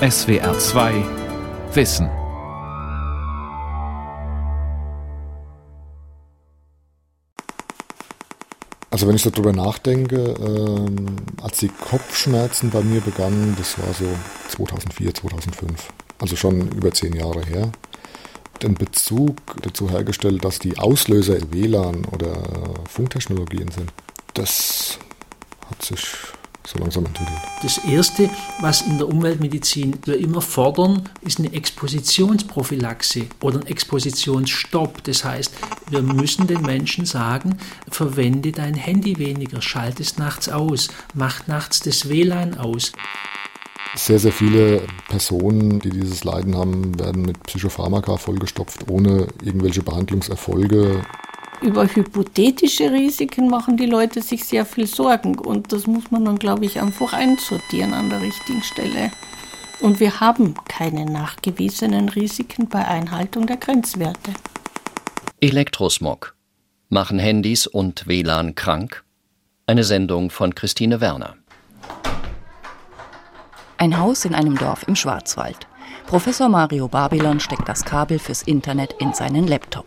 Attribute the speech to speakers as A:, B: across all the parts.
A: SWR2 Wissen.
B: Also wenn ich so drüber nachdenke, ähm, als die Kopfschmerzen bei mir begannen, das war so 2004, 2005, also schon über zehn Jahre her, den Bezug dazu hergestellt, dass die Auslöser WLAN oder Funktechnologien sind. Das hat sich so langsam entwickelt.
C: Das Erste, was in der Umweltmedizin wir immer fordern, ist eine Expositionsprophylaxe oder ein Expositionsstopp. Das heißt, wir müssen den Menschen sagen, verwende dein Handy weniger, schalte es nachts aus, mach nachts das WLAN aus.
B: Sehr, sehr viele Personen, die dieses Leiden haben, werden mit Psychopharmaka vollgestopft, ohne irgendwelche Behandlungserfolge.
D: Über hypothetische Risiken machen die Leute sich sehr viel Sorgen und das muss man dann, glaube ich, einfach einsortieren an der richtigen Stelle. Und wir haben keine nachgewiesenen Risiken bei Einhaltung der Grenzwerte.
E: Elektrosmog. Machen Handys und WLAN krank? Eine Sendung von Christine Werner.
F: Ein Haus in einem Dorf im Schwarzwald. Professor Mario Babylon steckt das Kabel fürs Internet in seinen Laptop.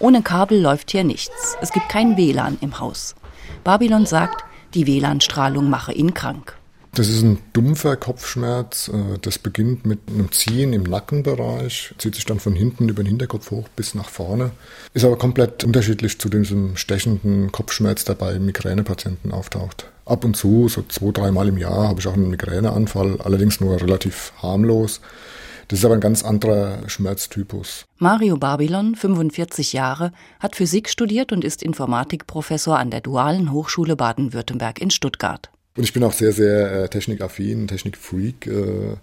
F: Ohne Kabel läuft hier nichts. Es gibt kein WLAN im Haus. Babylon sagt, die WLAN-Strahlung mache ihn krank.
B: Das ist ein dumpfer Kopfschmerz. Äh, das beginnt mit einem Ziehen im Nackenbereich, zieht sich dann von hinten über den Hinterkopf hoch bis nach vorne. Ist aber komplett unterschiedlich zu diesem stechenden Kopfschmerz, der bei Migränepatienten auftaucht. Ab und zu, so zwei, dreimal im Jahr, habe ich auch einen Migräneanfall, allerdings nur relativ harmlos. Das ist aber ein ganz anderer Schmerztypus.
F: Mario Babylon, 45 Jahre, hat Physik studiert und ist Informatikprofessor an der Dualen Hochschule Baden-Württemberg in Stuttgart.
B: Und ich bin auch sehr, sehr äh, technikaffin, Technikfreak. Äh,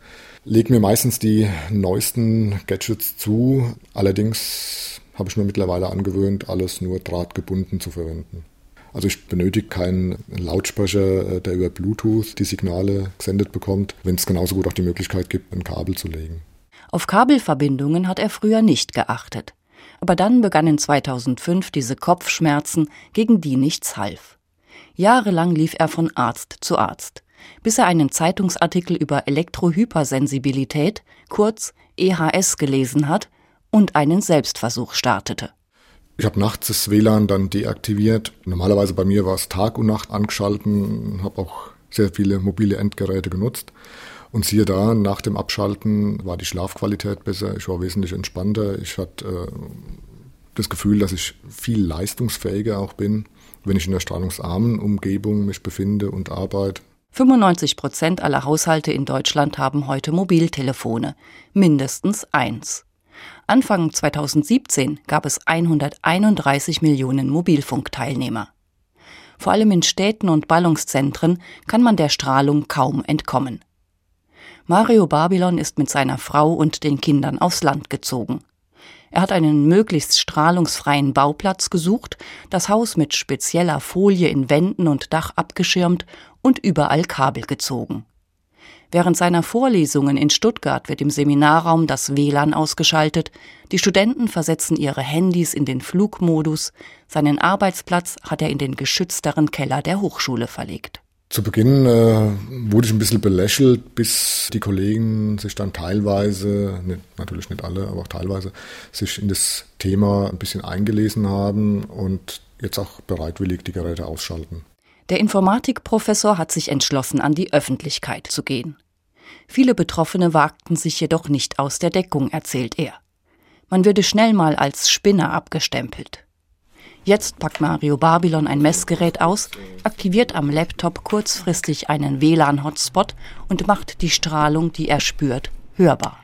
B: leg mir meistens die neuesten Gadgets zu. Allerdings habe ich mir mittlerweile angewöhnt, alles nur drahtgebunden zu verwenden. Also ich benötige keinen Lautsprecher, äh, der über Bluetooth die Signale gesendet bekommt, wenn es genauso gut auch die Möglichkeit gibt, ein Kabel zu legen.
F: Auf Kabelverbindungen hat er früher nicht geachtet. Aber dann begannen 2005 diese Kopfschmerzen, gegen die nichts half. Jahrelang lief er von Arzt zu Arzt, bis er einen Zeitungsartikel über Elektrohypersensibilität, kurz EHS, gelesen hat und einen Selbstversuch startete.
B: Ich habe nachts das WLAN dann deaktiviert. Normalerweise bei mir war es Tag und Nacht angeschalten, habe auch sehr viele mobile Endgeräte genutzt. Und siehe da, nach dem Abschalten war die Schlafqualität besser, ich war wesentlich entspannter, ich hatte äh, das Gefühl, dass ich viel leistungsfähiger auch bin, wenn ich in der strahlungsarmen Umgebung mich befinde und arbeite.
F: 95 Prozent aller Haushalte in Deutschland haben heute Mobiltelefone, mindestens eins. Anfang 2017 gab es 131 Millionen Mobilfunkteilnehmer. Vor allem in Städten und Ballungszentren kann man der Strahlung kaum entkommen. Mario Babylon ist mit seiner Frau und den Kindern aufs Land gezogen. Er hat einen möglichst strahlungsfreien Bauplatz gesucht, das Haus mit spezieller Folie in Wänden und Dach abgeschirmt und überall Kabel gezogen. Während seiner Vorlesungen in Stuttgart wird im Seminarraum das WLAN ausgeschaltet, die Studenten versetzen ihre Handys in den Flugmodus, seinen Arbeitsplatz hat er in den geschützteren Keller der Hochschule verlegt.
B: Zu Beginn äh, wurde ich ein bisschen belächelt, bis die Kollegen sich dann teilweise, nicht, natürlich nicht alle, aber auch teilweise, sich in das Thema ein bisschen eingelesen haben und jetzt auch bereitwillig die Geräte ausschalten.
F: Der Informatikprofessor hat sich entschlossen, an die Öffentlichkeit zu gehen. Viele Betroffene wagten sich jedoch nicht aus der Deckung, erzählt er. Man würde schnell mal als Spinner abgestempelt. Jetzt packt Mario Babylon ein Messgerät aus, aktiviert am Laptop kurzfristig einen WLAN-Hotspot und macht die Strahlung, die er spürt, hörbar.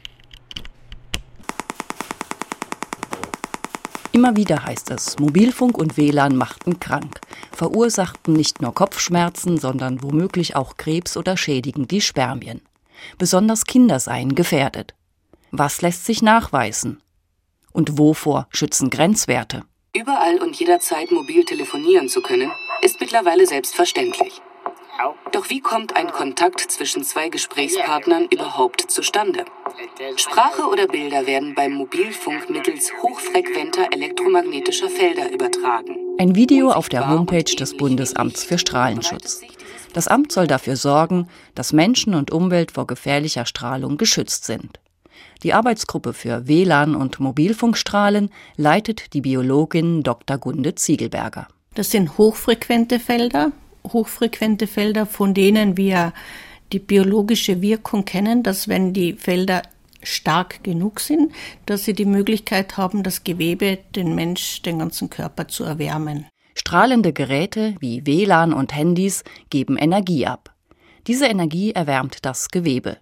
F: Immer wieder heißt es, Mobilfunk und WLAN machten krank, verursachten nicht nur Kopfschmerzen, sondern womöglich auch Krebs oder schädigen die Spermien. Besonders Kinder seien gefährdet. Was lässt sich nachweisen? Und wovor schützen Grenzwerte?
G: Überall und jederzeit mobil telefonieren zu können, ist mittlerweile selbstverständlich. Doch wie kommt ein Kontakt zwischen zwei Gesprächspartnern überhaupt zustande? Sprache oder Bilder werden beim Mobilfunk mittels hochfrequenter elektromagnetischer Felder übertragen.
F: Ein Video auf der Homepage des Bundesamts für Strahlenschutz. Das Amt soll dafür sorgen, dass Menschen und Umwelt vor gefährlicher Strahlung geschützt sind. Die Arbeitsgruppe für WLAN und Mobilfunkstrahlen leitet die Biologin Dr. Gunde Ziegelberger.
D: Das sind hochfrequente Felder, hochfrequente Felder, von denen wir die biologische Wirkung kennen, dass wenn die Felder stark genug sind, dass sie die Möglichkeit haben, das Gewebe, den Mensch, den ganzen Körper zu erwärmen.
F: Strahlende Geräte wie WLAN und Handys geben Energie ab. Diese Energie erwärmt das Gewebe.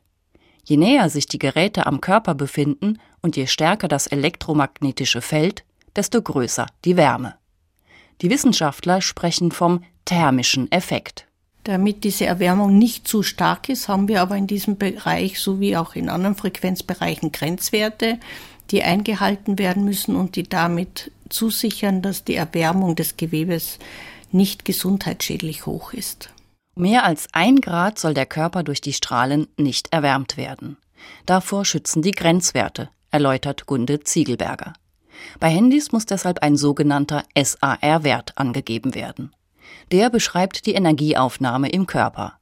F: Je näher sich die Geräte am Körper befinden und je stärker das elektromagnetische Feld, desto größer die Wärme. Die Wissenschaftler sprechen vom thermischen Effekt.
D: Damit diese Erwärmung nicht zu stark ist, haben wir aber in diesem Bereich sowie auch in anderen Frequenzbereichen Grenzwerte, die eingehalten werden müssen und die damit zusichern, dass die Erwärmung des Gewebes nicht gesundheitsschädlich hoch ist.
F: Mehr als ein Grad soll der Körper durch die Strahlen nicht erwärmt werden. Davor schützen die Grenzwerte, erläutert Gunde Ziegelberger. Bei Handys muss deshalb ein sogenannter SAR-Wert angegeben werden. Der beschreibt die Energieaufnahme im Körper.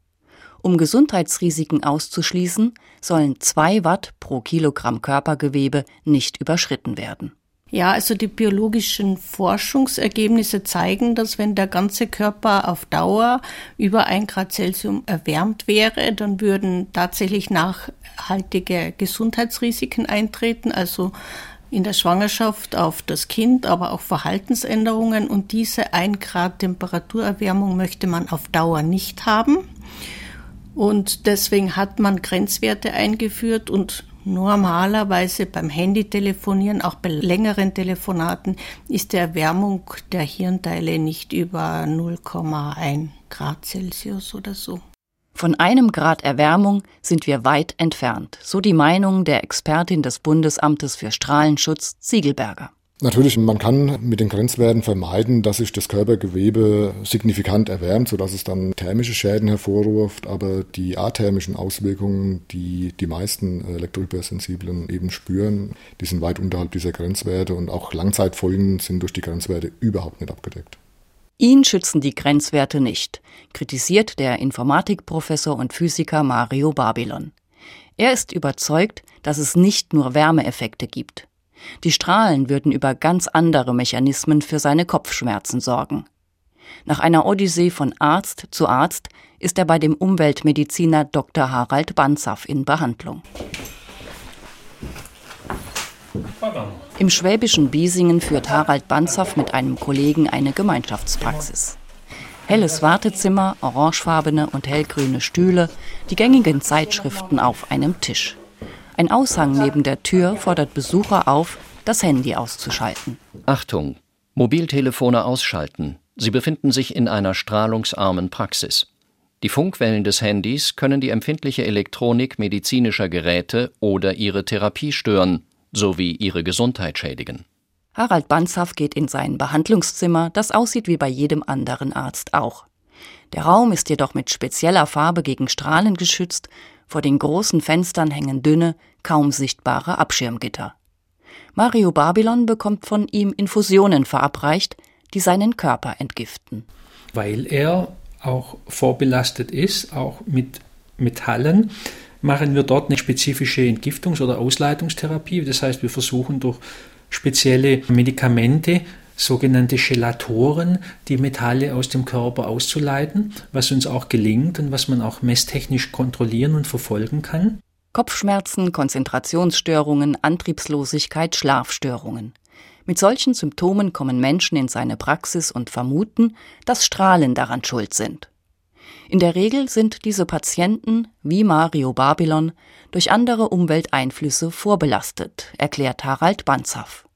F: Um Gesundheitsrisiken auszuschließen, sollen zwei Watt pro Kilogramm Körpergewebe nicht überschritten werden.
D: Ja, also die biologischen Forschungsergebnisse zeigen, dass wenn der ganze Körper auf Dauer über ein Grad Celsius erwärmt wäre, dann würden tatsächlich nachhaltige Gesundheitsrisiken eintreten, also in der Schwangerschaft auf das Kind, aber auch Verhaltensänderungen. Und diese ein Grad Temperaturerwärmung möchte man auf Dauer nicht haben. Und deswegen hat man Grenzwerte eingeführt und Normalerweise beim Handytelefonieren, auch bei längeren Telefonaten, ist die Erwärmung der Hirnteile nicht über 0,1 Grad Celsius oder so.
F: Von einem Grad Erwärmung sind wir weit entfernt, so die Meinung der Expertin des Bundesamtes für Strahlenschutz Ziegelberger.
B: Natürlich, man kann mit den Grenzwerten vermeiden, dass sich das Körpergewebe signifikant erwärmt, sodass es dann thermische Schäden hervorruft. Aber die athermischen Auswirkungen, die die meisten Elektrohypersensiblen eben spüren, die sind weit unterhalb dieser Grenzwerte und auch Langzeitfolgen sind durch die Grenzwerte überhaupt nicht abgedeckt.
F: Ihn schützen die Grenzwerte nicht, kritisiert der Informatikprofessor und Physiker Mario Babylon. Er ist überzeugt, dass es nicht nur Wärmeeffekte gibt. Die Strahlen würden über ganz andere Mechanismen für seine Kopfschmerzen sorgen. Nach einer Odyssee von Arzt zu Arzt ist er bei dem Umweltmediziner Dr. Harald Banzaff in Behandlung. Im schwäbischen Biesingen führt Harald Banzaff mit einem Kollegen eine Gemeinschaftspraxis. Helles Wartezimmer, orangefarbene und hellgrüne Stühle, die gängigen Zeitschriften auf einem Tisch. Ein Aushang neben der Tür fordert Besucher auf, das Handy auszuschalten.
E: Achtung! Mobiltelefone ausschalten. Sie befinden sich in einer strahlungsarmen Praxis. Die Funkwellen des Handys können die empfindliche Elektronik medizinischer Geräte oder ihre Therapie stören, sowie ihre Gesundheit schädigen.
F: Harald Banzhaff geht in sein Behandlungszimmer, das aussieht wie bei jedem anderen Arzt auch. Der Raum ist jedoch mit spezieller Farbe gegen Strahlen geschützt vor den großen Fenstern hängen dünne, kaum sichtbare Abschirmgitter. Mario Babylon bekommt von ihm Infusionen verabreicht, die seinen Körper entgiften.
C: Weil er auch vorbelastet ist, auch mit Metallen, machen wir dort eine spezifische Entgiftungs- oder Ausleitungstherapie. Das heißt, wir versuchen durch spezielle Medikamente sogenannte Gelatoren, die Metalle aus dem Körper auszuleiten, was uns auch gelingt und was man auch messtechnisch kontrollieren und verfolgen kann.
F: Kopfschmerzen, Konzentrationsstörungen, Antriebslosigkeit, Schlafstörungen. Mit solchen Symptomen kommen Menschen in seine Praxis und vermuten, dass Strahlen daran schuld sind. In der Regel sind diese Patienten, wie Mario Babylon, durch andere Umwelteinflüsse vorbelastet, erklärt Harald Banzaff.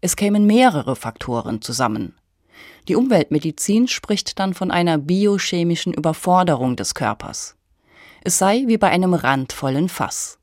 F: Es kämen mehrere Faktoren zusammen. Die Umweltmedizin spricht dann von einer biochemischen Überforderung des Körpers. Es sei wie bei einem randvollen Fass.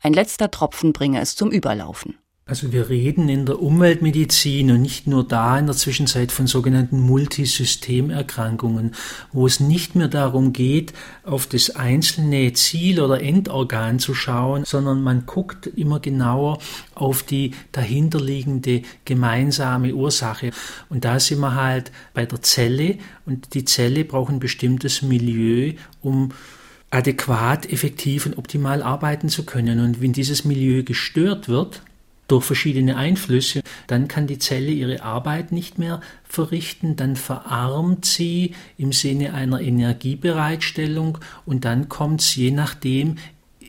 F: Ein letzter Tropfen bringe es zum Überlaufen.
C: Also wir reden in der Umweltmedizin und nicht nur da in der Zwischenzeit von sogenannten Multisystemerkrankungen, wo es nicht mehr darum geht, auf das einzelne Ziel oder Endorgan zu schauen, sondern man guckt immer genauer auf die dahinterliegende gemeinsame Ursache. Und da sind wir halt bei der Zelle und die Zelle braucht ein bestimmtes Milieu, um adäquat, effektiv und optimal arbeiten zu können. Und wenn dieses Milieu gestört wird, durch verschiedene Einflüsse, dann kann die Zelle ihre Arbeit nicht mehr verrichten, dann verarmt sie im Sinne einer Energiebereitstellung und dann kommt es je nachdem,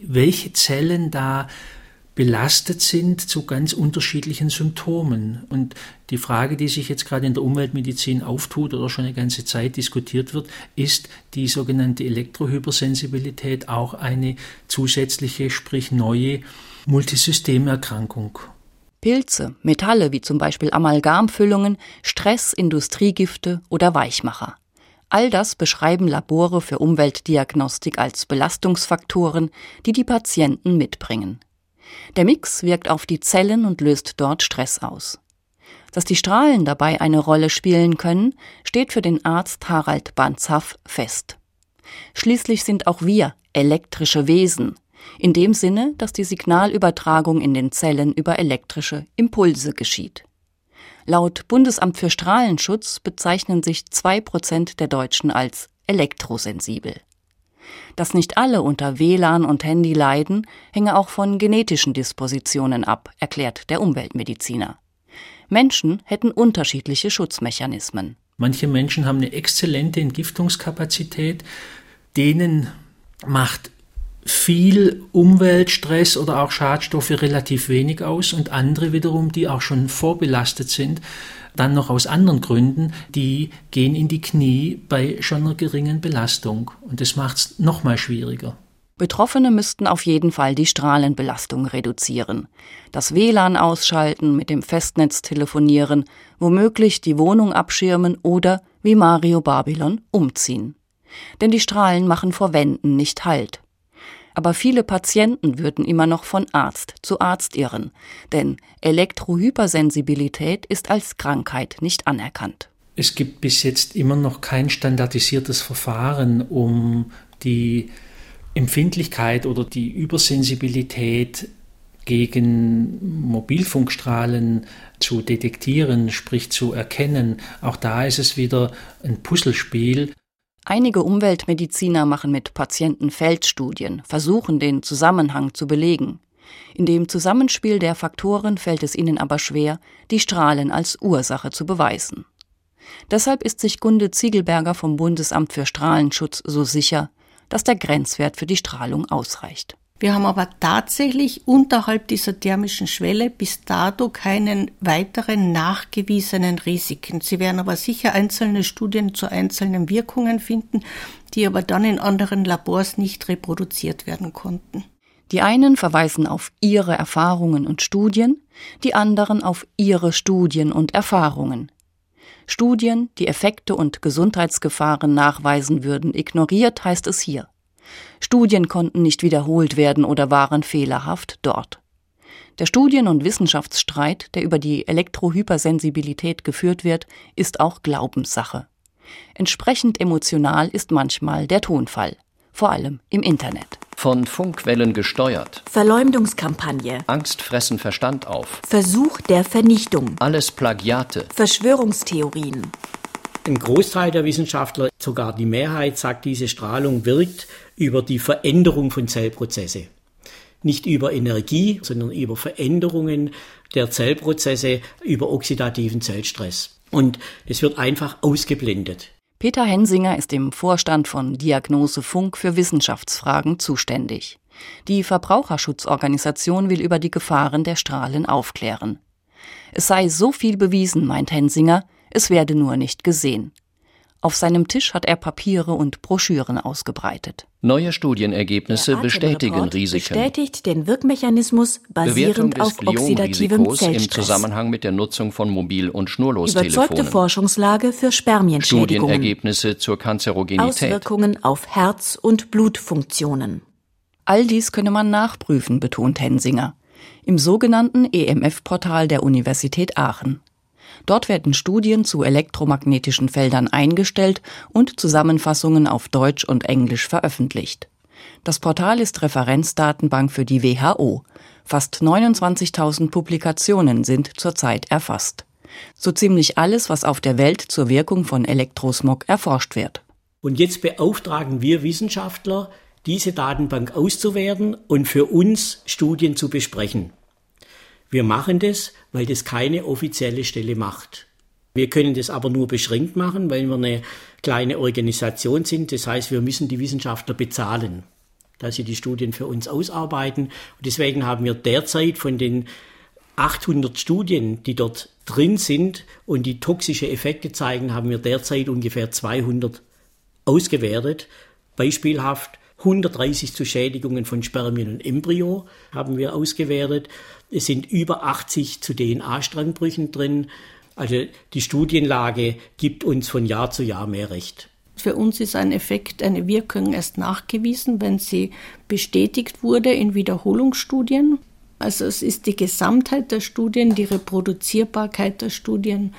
C: welche Zellen da belastet sind zu ganz unterschiedlichen Symptomen. Und die Frage, die sich jetzt gerade in der Umweltmedizin auftut oder schon eine ganze Zeit diskutiert wird, ist die sogenannte Elektrohypersensibilität auch eine zusätzliche, sprich neue Multisystemerkrankung.
F: Pilze, Metalle wie zum Beispiel Amalgamfüllungen, Stress, Industriegifte oder Weichmacher. All das beschreiben Labore für Umweltdiagnostik als Belastungsfaktoren, die die Patienten mitbringen. Der Mix wirkt auf die Zellen und löst dort Stress aus. Dass die Strahlen dabei eine Rolle spielen können, steht für den Arzt Harald Banzhaff fest. Schließlich sind auch wir elektrische Wesen, in dem Sinne, dass die Signalübertragung in den Zellen über elektrische Impulse geschieht. Laut Bundesamt für Strahlenschutz bezeichnen sich zwei Prozent der Deutschen als elektrosensibel. Dass nicht alle unter WLAN und Handy leiden, hänge auch von genetischen Dispositionen ab, erklärt der Umweltmediziner. Menschen hätten unterschiedliche Schutzmechanismen.
C: Manche Menschen haben eine exzellente Entgiftungskapazität, denen macht viel Umweltstress oder auch Schadstoffe relativ wenig aus und andere wiederum, die auch schon vorbelastet sind, dann noch aus anderen Gründen, die gehen in die Knie bei schon einer geringen Belastung. Und das macht es nochmal schwieriger.
F: Betroffene müssten auf jeden Fall die Strahlenbelastung reduzieren, das WLAN ausschalten, mit dem Festnetz telefonieren, womöglich die Wohnung abschirmen oder, wie Mario Babylon, umziehen. Denn die Strahlen machen vor Wänden nicht Halt aber viele Patienten würden immer noch von Arzt zu Arzt irren, denn Elektrohypersensibilität ist als Krankheit nicht anerkannt.
C: Es gibt bis jetzt immer noch kein standardisiertes Verfahren, um die Empfindlichkeit oder die Übersensibilität gegen Mobilfunkstrahlen zu detektieren, sprich zu erkennen. Auch da ist es wieder ein Puzzlespiel.
F: Einige Umweltmediziner machen mit Patienten Feldstudien, versuchen den Zusammenhang zu belegen. In dem Zusammenspiel der Faktoren fällt es ihnen aber schwer, die Strahlen als Ursache zu beweisen. Deshalb ist sich Gunde Ziegelberger vom Bundesamt für Strahlenschutz so sicher, dass der Grenzwert für die Strahlung ausreicht.
D: Wir haben aber tatsächlich unterhalb dieser thermischen Schwelle bis dato keinen weiteren nachgewiesenen Risiken. Sie werden aber sicher einzelne Studien zu einzelnen Wirkungen finden, die aber dann in anderen Labors nicht reproduziert werden konnten.
F: Die einen verweisen auf ihre Erfahrungen und Studien, die anderen auf ihre Studien und Erfahrungen. Studien, die Effekte und Gesundheitsgefahren nachweisen würden, ignoriert heißt es hier. Studien konnten nicht wiederholt werden oder waren fehlerhaft dort. Der Studien- und Wissenschaftsstreit, der über die Elektrohypersensibilität geführt wird, ist auch Glaubenssache. Entsprechend emotional ist manchmal der Tonfall, vor allem im Internet.
E: Von Funkwellen gesteuert.
H: Verleumdungskampagne.
E: Angst fressen Verstand auf.
H: Versuch der Vernichtung.
E: Alles Plagiate.
H: Verschwörungstheorien.
I: Ein Großteil der Wissenschaftler, sogar die Mehrheit, sagt, diese Strahlung wirkt über die Veränderung von Zellprozesse. Nicht über Energie, sondern über Veränderungen der Zellprozesse, über oxidativen Zellstress. Und es wird einfach ausgeblendet.
F: Peter Hensinger ist im Vorstand von Diagnose Funk für Wissenschaftsfragen zuständig. Die Verbraucherschutzorganisation will über die Gefahren der Strahlen aufklären. Es sei so viel bewiesen, meint Hensinger, es werde nur nicht gesehen. Auf seinem Tisch hat er Papiere und Broschüren ausgebreitet.
E: Neue Studienergebnisse bestätigen Risiken.
H: Bestätigt den Wirkmechanismus basierend
E: Bewertung
H: auf oxidativem Zellstress.
E: im Zusammenhang mit der Nutzung von Mobil- und Schnurlostelefonen.
H: Überzeugte Forschungslage für Spermienschädigungen.
E: Studienergebnisse zur Kanzerogenität.
H: Auswirkungen auf Herz- und Blutfunktionen.
F: All dies könne man nachprüfen, betont Hensinger. im sogenannten EMF-Portal der Universität Aachen. Dort werden Studien zu elektromagnetischen Feldern eingestellt und Zusammenfassungen auf Deutsch und Englisch veröffentlicht. Das Portal ist Referenzdatenbank für die WHO. Fast 29.000 Publikationen sind zurzeit erfasst. So ziemlich alles, was auf der Welt zur Wirkung von Elektrosmog erforscht wird.
I: Und jetzt beauftragen wir Wissenschaftler, diese Datenbank auszuwerten und für uns Studien zu besprechen. Wir machen das, weil das keine offizielle Stelle macht. Wir können das aber nur beschränkt machen, weil wir eine kleine Organisation sind. Das heißt, wir müssen die Wissenschaftler bezahlen, dass sie die Studien für uns ausarbeiten. Und deswegen haben wir derzeit von den 800 Studien, die dort drin sind und die toxische Effekte zeigen, haben wir derzeit ungefähr 200 ausgewertet. Beispielhaft 130 zu Schädigungen von Spermien und Embryo haben wir ausgewertet. Es sind über 80 zu DNA-Strangbrüchen drin. Also die Studienlage gibt uns von Jahr zu Jahr mehr Recht.
D: Für uns ist ein Effekt, eine Wirkung erst nachgewiesen, wenn sie bestätigt wurde in Wiederholungsstudien. Also es ist die Gesamtheit der Studien, die Reproduzierbarkeit der Studien,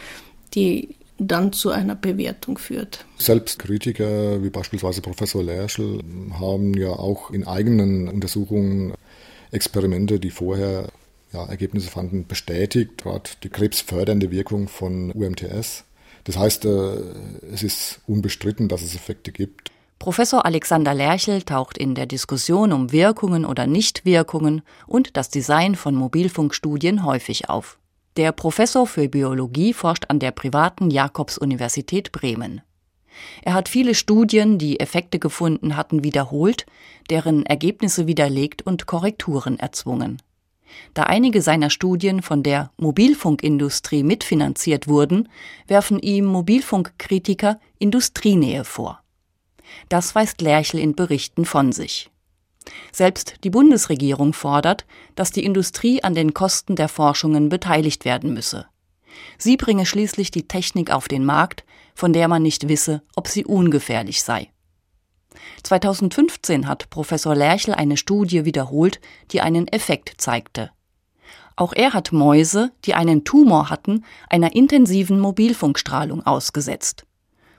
D: die dann zu einer Bewertung führt.
B: Selbst Kritiker wie beispielsweise Professor Lerschel haben ja auch in eigenen Untersuchungen Experimente, die vorher ja, Ergebnisse fanden, bestätigt, gerade die krebsfördernde Wirkung von UMTS. Das heißt, äh, es ist unbestritten, dass es Effekte gibt.
F: Professor Alexander Lerchel taucht in der Diskussion um Wirkungen oder Nichtwirkungen und das Design von Mobilfunkstudien häufig auf. Der Professor für Biologie forscht an der privaten Jakobs-Universität Bremen. Er hat viele Studien, die Effekte gefunden hatten, wiederholt, deren Ergebnisse widerlegt und Korrekturen erzwungen. Da einige seiner Studien von der Mobilfunkindustrie mitfinanziert wurden, werfen ihm Mobilfunkkritiker Industrienähe vor. Das weist Lerchel in Berichten von sich. Selbst die Bundesregierung fordert, dass die Industrie an den Kosten der Forschungen beteiligt werden müsse. Sie bringe schließlich die Technik auf den Markt, von der man nicht wisse, ob sie ungefährlich sei. 2015 hat Professor Lerchel eine Studie wiederholt, die einen Effekt zeigte. Auch er hat Mäuse, die einen Tumor hatten, einer intensiven Mobilfunkstrahlung ausgesetzt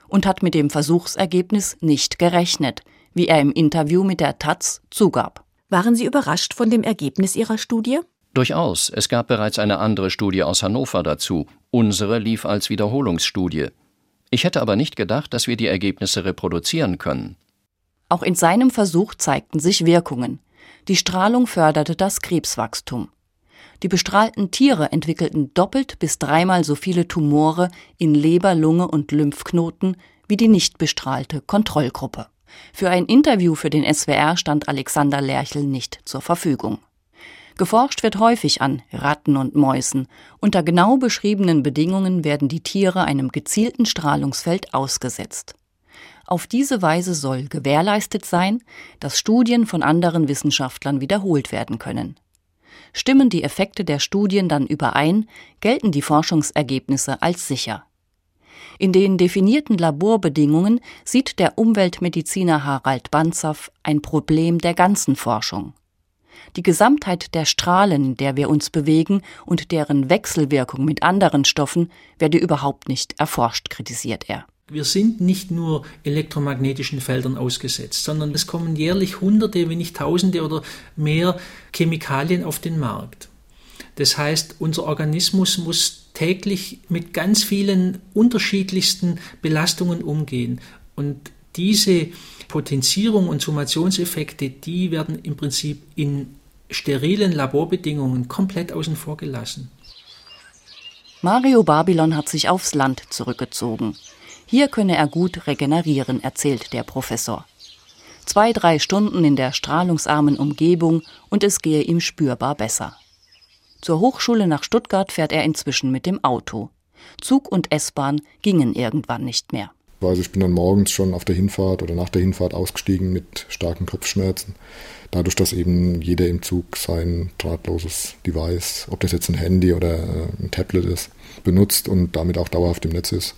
F: und hat mit dem Versuchsergebnis nicht gerechnet, wie er im Interview mit der Taz zugab.
H: Waren Sie überrascht von dem Ergebnis Ihrer Studie?
E: Durchaus. Es gab bereits eine andere Studie aus Hannover dazu. Unsere lief als Wiederholungsstudie. Ich hätte aber nicht gedacht, dass wir die Ergebnisse reproduzieren können.
F: Auch in seinem Versuch zeigten sich Wirkungen. Die Strahlung förderte das Krebswachstum. Die bestrahlten Tiere entwickelten doppelt bis dreimal so viele Tumore in Leber, Lunge und Lymphknoten wie die nicht bestrahlte Kontrollgruppe. Für ein Interview für den SWR stand Alexander Lerchel nicht zur Verfügung. Geforscht wird häufig an Ratten und Mäusen. Unter genau beschriebenen Bedingungen werden die Tiere einem gezielten Strahlungsfeld ausgesetzt. Auf diese Weise soll gewährleistet sein, dass Studien von anderen Wissenschaftlern wiederholt werden können. Stimmen die Effekte der Studien dann überein, gelten die Forschungsergebnisse als sicher. In den definierten Laborbedingungen sieht der Umweltmediziner Harald Banzow ein Problem der ganzen Forschung. Die Gesamtheit der Strahlen, der wir uns bewegen und deren Wechselwirkung mit anderen Stoffen werde überhaupt nicht erforscht, kritisiert er.
C: Wir sind nicht nur elektromagnetischen Feldern ausgesetzt, sondern es kommen jährlich Hunderte, wenn nicht Tausende oder mehr Chemikalien auf den Markt. Das heißt, unser Organismus muss täglich mit ganz vielen unterschiedlichsten Belastungen umgehen. Und diese Potenzierung und Summationseffekte, die werden im Prinzip in sterilen Laborbedingungen komplett außen vor gelassen.
F: Mario Babylon hat sich aufs Land zurückgezogen. Hier könne er gut regenerieren, erzählt der Professor. Zwei, drei Stunden in der strahlungsarmen Umgebung und es gehe ihm spürbar besser. Zur Hochschule nach Stuttgart fährt er inzwischen mit dem Auto. Zug und S-Bahn gingen irgendwann nicht mehr.
B: Also ich bin dann morgens schon auf der Hinfahrt oder nach der Hinfahrt ausgestiegen mit starken Kopfschmerzen. Dadurch, dass eben jeder im Zug sein drahtloses Device, ob das jetzt ein Handy oder äh, ein Tablet ist, benutzt und damit auch dauerhaft im Netz ist,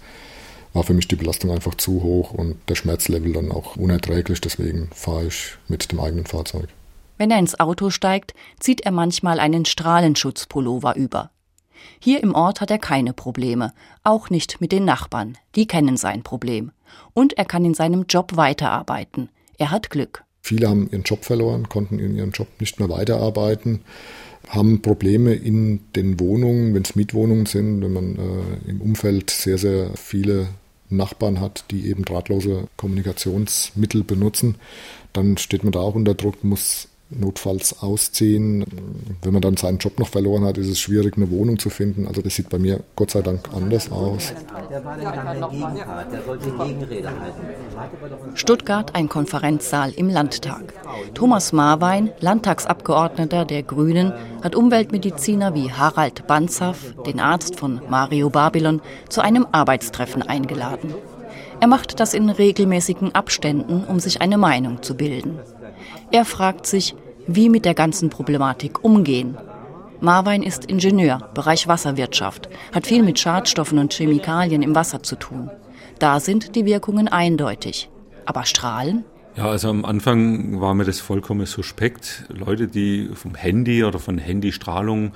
B: war für mich die Belastung einfach zu hoch und der Schmerzlevel dann auch unerträglich. Deswegen fahre ich mit dem eigenen Fahrzeug.
F: Wenn er ins Auto steigt, zieht er manchmal einen Strahlenschutzpullover über. Hier im Ort hat er keine Probleme, auch nicht mit den Nachbarn, die kennen sein Problem. Und er kann in seinem Job weiterarbeiten. Er hat Glück.
B: Viele haben ihren Job verloren, konnten in ihrem Job nicht mehr weiterarbeiten, haben Probleme in den Wohnungen, wenn es Mietwohnungen sind, wenn man äh, im Umfeld sehr, sehr viele Nachbarn hat, die eben drahtlose Kommunikationsmittel benutzen, dann steht man da auch unter Druck, muss notfalls ausziehen. Wenn man dann seinen Job noch verloren hat, ist es schwierig, eine Wohnung zu finden. Also das sieht bei mir Gott sei Dank anders aus.
F: Stuttgart, ein Konferenzsaal im Landtag. Thomas Marwein, Landtagsabgeordneter der Grünen, hat Umweltmediziner wie Harald Banzhaff, den Arzt von Mario Babylon, zu einem Arbeitstreffen eingeladen. Er macht das in regelmäßigen Abständen, um sich eine Meinung zu bilden. Er fragt sich, wie mit der ganzen Problematik umgehen. Marwein ist Ingenieur, Bereich Wasserwirtschaft, hat viel mit Schadstoffen und Chemikalien im Wasser zu tun. Da sind die Wirkungen eindeutig. Aber Strahlen?
J: Ja, also am Anfang war mir das vollkommen suspekt. Leute, die vom Handy oder von Handystrahlung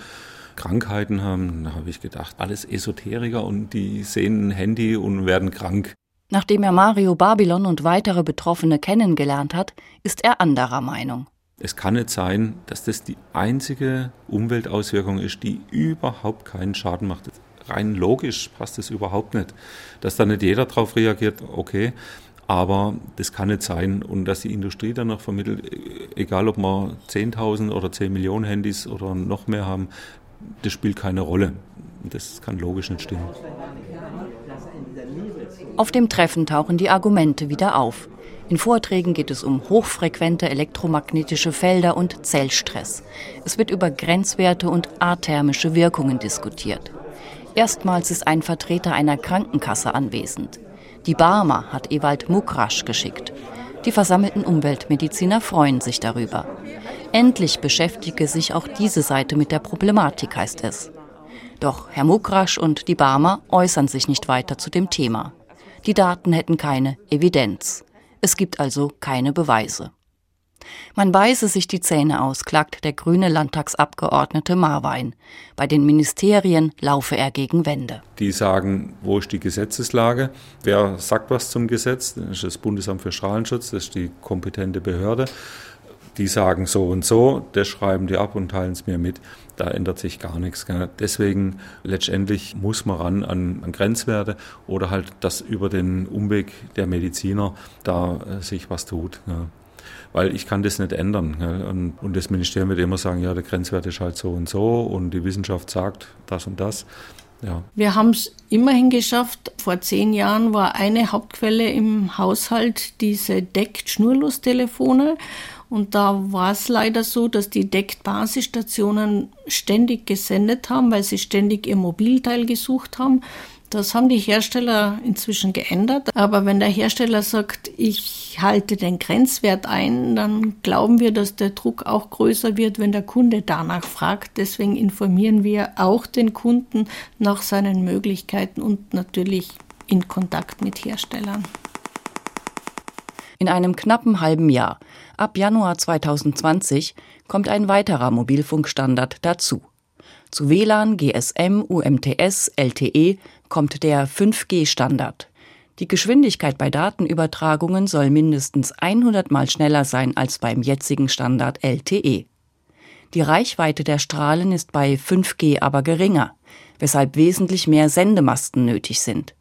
J: Krankheiten haben, da habe ich gedacht, alles Esoteriker und die sehen ein Handy und werden krank.
F: Nachdem er Mario Babylon und weitere Betroffene kennengelernt hat, ist er anderer Meinung.
J: Es kann nicht sein, dass das die einzige Umweltauswirkung ist, die überhaupt keinen Schaden macht. Rein logisch passt es überhaupt nicht. Dass da nicht jeder drauf reagiert, okay. Aber das kann nicht sein. Und dass die Industrie dann noch vermittelt, egal ob wir 10.000 oder 10 Millionen Handys oder noch mehr haben, das spielt keine Rolle. Das kann logisch nicht stimmen.
F: Auf dem Treffen tauchen die Argumente wieder auf. In Vorträgen geht es um hochfrequente elektromagnetische Felder und Zellstress. Es wird über Grenzwerte und athermische Wirkungen diskutiert. Erstmals ist ein Vertreter einer Krankenkasse anwesend. Die Barmer hat Ewald Mukrasch geschickt. Die versammelten Umweltmediziner freuen sich darüber. Endlich beschäftige sich auch diese Seite mit der Problematik, heißt es. Doch Herr Mukrasch und die Barmer äußern sich nicht weiter zu dem Thema. Die Daten hätten keine Evidenz. Es gibt also keine Beweise. Man beiße sich die Zähne aus, klagt der grüne Landtagsabgeordnete Marwein. Bei den Ministerien laufe er gegen Wände.
J: Die sagen, wo ist die Gesetzeslage? Wer sagt was zum Gesetz? Das ist das Bundesamt für Strahlenschutz, das ist die kompetente Behörde. Die sagen so und so, das schreiben die ab und teilen es mir mit da ändert sich gar nichts. Deswegen letztendlich muss man ran an, an, Grenzwerte oder halt, dass über den Umweg der Mediziner da äh, sich was tut. Ja. Weil ich kann das nicht ändern. Ja. Und, und, das Ministerium wird immer sagen, ja, der Grenzwert ist halt so und so und die Wissenschaft sagt das und das. Ja.
D: Wir haben es immerhin geschafft. Vor zehn Jahren war eine Hauptquelle im Haushalt diese Deckt-Schnurlostelefone. Und da war es leider so, dass die Deckt-Basisstationen ständig gesendet haben, weil sie ständig ihr Mobilteil gesucht haben. Das haben die Hersteller inzwischen geändert. Aber wenn der Hersteller sagt, ich halte den Grenzwert ein, dann glauben wir, dass der Druck auch größer wird, wenn der Kunde danach fragt. Deswegen informieren wir auch den Kunden nach seinen Möglichkeiten und natürlich in Kontakt mit Herstellern.
F: In einem knappen halben Jahr, ab Januar 2020, kommt ein weiterer Mobilfunkstandard dazu. Zu WLAN, GSM, UMTS, LTE kommt der 5G-Standard. Die Geschwindigkeit bei Datenübertragungen soll mindestens 100 mal schneller sein als beim jetzigen Standard LTE. Die Reichweite der Strahlen ist bei 5G aber geringer, weshalb wesentlich mehr Sendemasten nötig sind.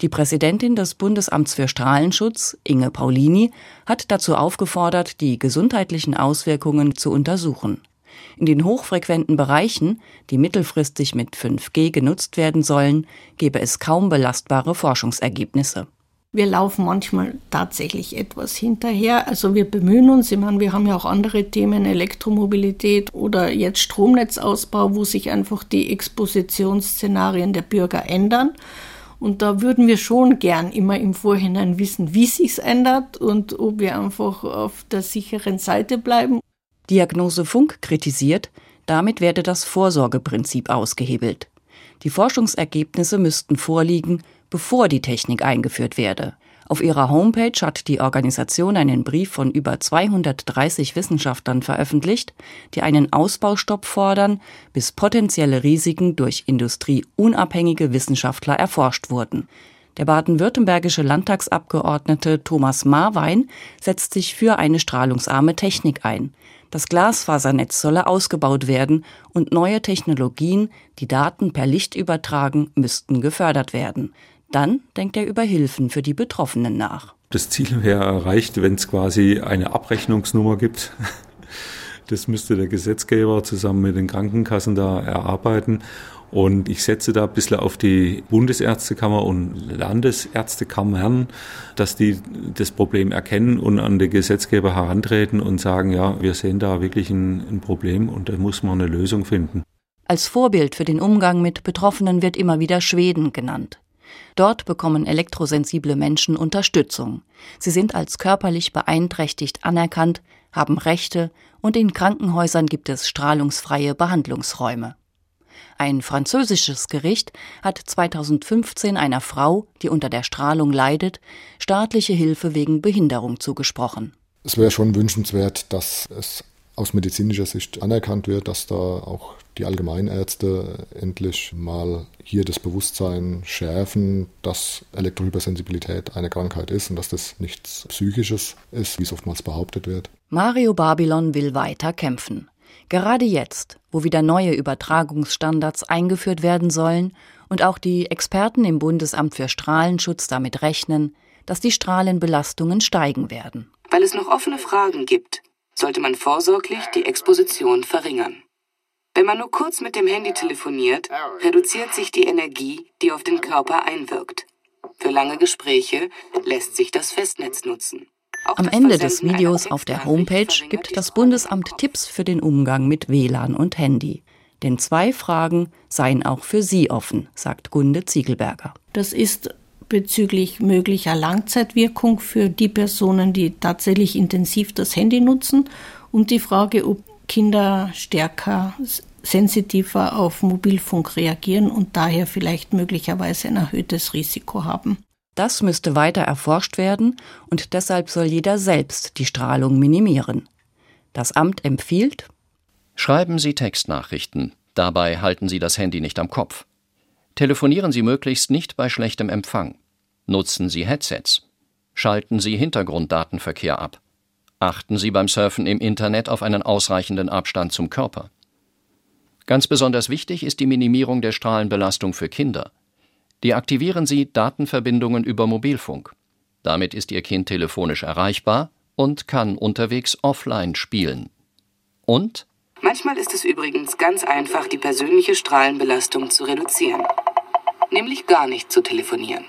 F: Die Präsidentin des Bundesamts für Strahlenschutz, Inge Paulini, hat dazu aufgefordert, die gesundheitlichen Auswirkungen zu untersuchen. In den hochfrequenten Bereichen, die mittelfristig mit 5G genutzt werden sollen, gebe es kaum belastbare Forschungsergebnisse.
D: Wir laufen manchmal tatsächlich etwas hinterher. Also wir bemühen uns. Ich meine, wir haben ja auch andere Themen, Elektromobilität oder jetzt Stromnetzausbau, wo sich einfach die Expositionsszenarien der Bürger ändern. Und da würden wir schon gern immer im Vorhinein wissen, wie sich's ändert und ob wir einfach auf der sicheren Seite bleiben.
F: Diagnose Funk kritisiert, damit werde das Vorsorgeprinzip ausgehebelt. Die Forschungsergebnisse müssten vorliegen, bevor die Technik eingeführt werde. Auf ihrer Homepage hat die Organisation einen Brief von über 230 Wissenschaftlern veröffentlicht, die einen Ausbaustopp fordern, bis potenzielle Risiken durch industrieunabhängige Wissenschaftler erforscht wurden. Der baden-württembergische Landtagsabgeordnete Thomas Marwein setzt sich für eine strahlungsarme Technik ein. Das Glasfasernetz solle ausgebaut werden und neue Technologien, die Daten per Licht übertragen, müssten gefördert werden. Dann denkt er über Hilfen für die Betroffenen nach.
J: Das Ziel wäre erreicht, wenn es quasi eine Abrechnungsnummer gibt. Das müsste der Gesetzgeber zusammen mit den Krankenkassen da erarbeiten. Und ich setze da ein bisschen auf die Bundesärztekammer und Landesärztekammern, dass die das Problem erkennen und an den Gesetzgeber herantreten und sagen, ja, wir sehen da wirklich ein, ein Problem und da muss man eine Lösung finden.
F: Als Vorbild für den Umgang mit Betroffenen wird immer wieder Schweden genannt. Dort bekommen elektrosensible Menschen Unterstützung. Sie sind als körperlich beeinträchtigt anerkannt, haben Rechte und in Krankenhäusern gibt es strahlungsfreie Behandlungsräume. Ein französisches Gericht hat 2015 einer Frau, die unter der Strahlung leidet, staatliche Hilfe wegen Behinderung zugesprochen.
B: Es wäre schon wünschenswert, dass es aus medizinischer Sicht anerkannt wird, dass da auch die Allgemeinärzte endlich mal hier das Bewusstsein schärfen, dass Elektrohypersensibilität eine Krankheit ist und dass das nichts Psychisches ist, wie es oftmals behauptet wird.
F: Mario Babylon will weiter kämpfen. Gerade jetzt, wo wieder neue Übertragungsstandards eingeführt werden sollen und auch die Experten im Bundesamt für Strahlenschutz damit rechnen, dass die Strahlenbelastungen steigen werden.
G: Weil es noch offene Fragen gibt, sollte man vorsorglich die Exposition verringern. Wenn man nur kurz mit dem Handy telefoniert, reduziert sich die Energie, die auf den Körper einwirkt. Für lange Gespräche lässt sich das Festnetz nutzen.
F: Am Ende des Videos auf der Homepage gibt das Bundesamt Tipps für den Umgang mit WLAN und Handy. Denn zwei Fragen seien auch für Sie offen, sagt Gunde Ziegelberger.
D: Das ist bezüglich möglicher Langzeitwirkung für die Personen, die tatsächlich intensiv das Handy nutzen und die Frage, ob Kinder stärker sensitiver auf Mobilfunk reagieren und daher vielleicht möglicherweise ein erhöhtes Risiko haben.
F: Das müsste weiter erforscht werden und deshalb soll jeder selbst die Strahlung minimieren. Das Amt empfiehlt
E: Schreiben Sie Textnachrichten, dabei halten Sie das Handy nicht am Kopf. Telefonieren Sie möglichst nicht bei schlechtem Empfang. Nutzen Sie Headsets. Schalten Sie Hintergrunddatenverkehr ab. Achten Sie beim Surfen im Internet auf einen ausreichenden Abstand zum Körper. Ganz besonders wichtig ist die Minimierung der Strahlenbelastung für Kinder. Deaktivieren Sie Datenverbindungen über Mobilfunk. Damit ist Ihr Kind telefonisch erreichbar und kann unterwegs offline spielen. Und?
G: Manchmal ist es übrigens ganz einfach, die persönliche Strahlenbelastung zu reduzieren. Nämlich gar nicht zu telefonieren.